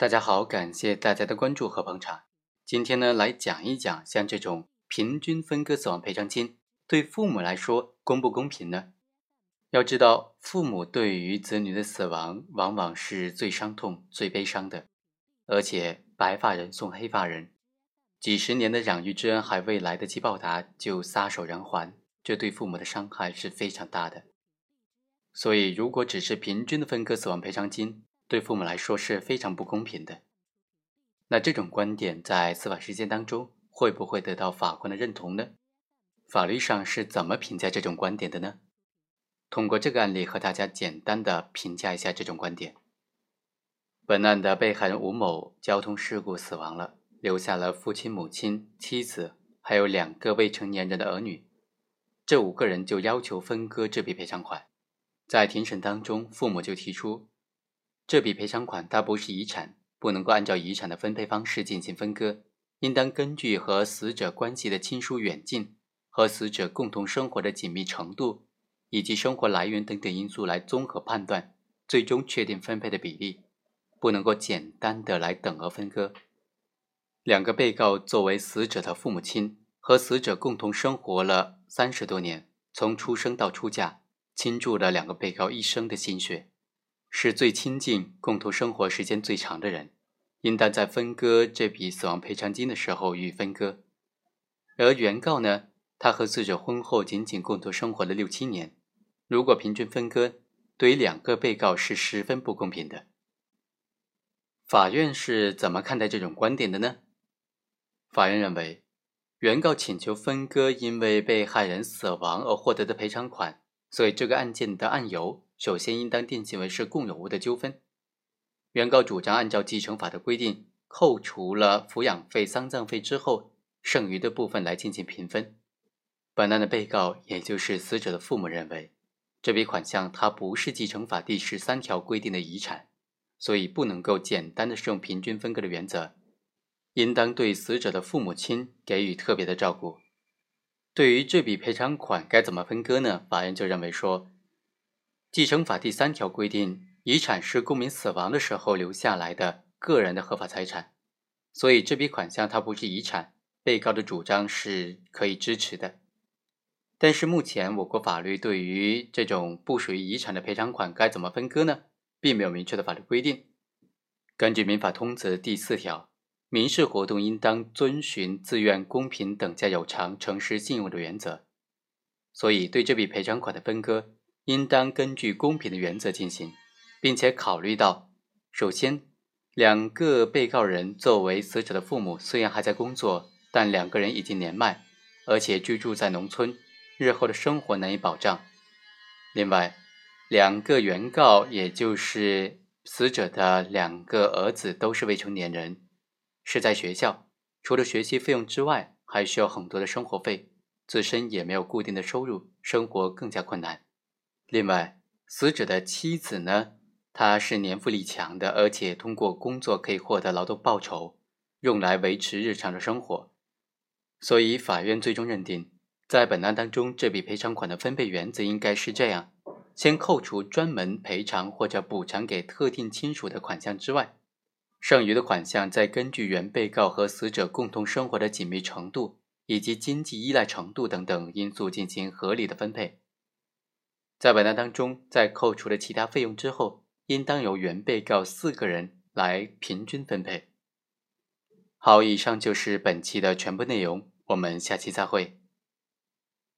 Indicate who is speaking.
Speaker 1: 大家好，感谢大家的关注和捧场。今天呢，来讲一讲像这种平均分割死亡赔偿金对父母来说公不公平呢？要知道，父母对于子女的死亡往往是最伤痛、最悲伤的，而且白发人送黑发人，几十年的养育之恩还未来得及报答，就撒手人寰，这对父母的伤害是非常大的。所以，如果只是平均的分割死亡赔偿金，对父母来说是非常不公平的。那这种观点在司法实践当中会不会得到法官的认同呢？法律上是怎么评价这种观点的呢？通过这个案例和大家简单的评价一下这种观点。本案的被害人吴某交通事故死亡了，留下了父亲、母亲、妻子，还有两个未成年人的儿女。这五个人就要求分割这笔赔偿款。在庭审当中，父母就提出，这笔赔偿款它不是遗产，不能够按照遗产的分配方式进行分割，应当根据和死者关系的亲疏远近和死者共同生活的紧密程度。以及生活来源等等因素来综合判断，最终确定分配的比例，不能够简单的来等额分割。两个被告作为死者的父母亲，和死者共同生活了三十多年，从出生到出嫁，倾注了两个被告一生的心血，是最亲近、共同生活时间最长的人，应当在分割这笔死亡赔偿金的时候予以分割。而原告呢，他和死者婚后仅仅共同生活了六七年。如果平均分割，对于两个被告是十分不公平的。法院是怎么看待这种观点的呢？法院认为，原告请求分割因为被害人死亡而获得的赔偿款，所以这个案件的案由首先应当定性为是共有物的纠纷。原告主张按照继承法的规定，扣除了抚养费、丧葬费之后，剩余的部分来进行平分。本案的被告，也就是死者的父母认为。这笔款项它不是继承法第十三条规定的遗产，所以不能够简单的适用平均分割的原则，应当对死者的父母亲给予特别的照顾。对于这笔赔偿款该怎么分割呢？法院就认为说，继承法第三条规定，遗产是公民死亡的时候留下来的个人的合法财产，所以这笔款项它不是遗产，被告的主张是可以支持的。但是目前我国法律对于这种不属于遗产的赔偿款该怎么分割呢，并没有明确的法律规定。根据民法通则第四条，民事活动应当遵循自愿、公平、等价有偿、诚实、信用的原则，所以对这笔赔偿款的分割，应当根据公平的原则进行，并且考虑到，首先，两个被告人作为死者的父母，虽然还在工作，但两个人已经年迈，而且居住在农村。日后的生活难以保障。另外，两个原告，也就是死者的两个儿子，都是未成年人，是在学校，除了学习费用之外，还需要很多的生活费，自身也没有固定的收入，生活更加困难。另外，死者的妻子呢，她是年富力强的，而且通过工作可以获得劳动报酬，用来维持日常的生活，所以法院最终认定。在本案当中，这笔赔偿款的分配原则应该是这样：先扣除专门赔偿或者补偿给特定亲属的款项之外，剩余的款项再根据原被告和死者共同生活的紧密程度以及经济依赖程度等等因素进行合理的分配。在本案当中，在扣除了其他费用之后，应当由原被告四个人来平均分配。好，以上就是本期的全部内容，我们下期再会。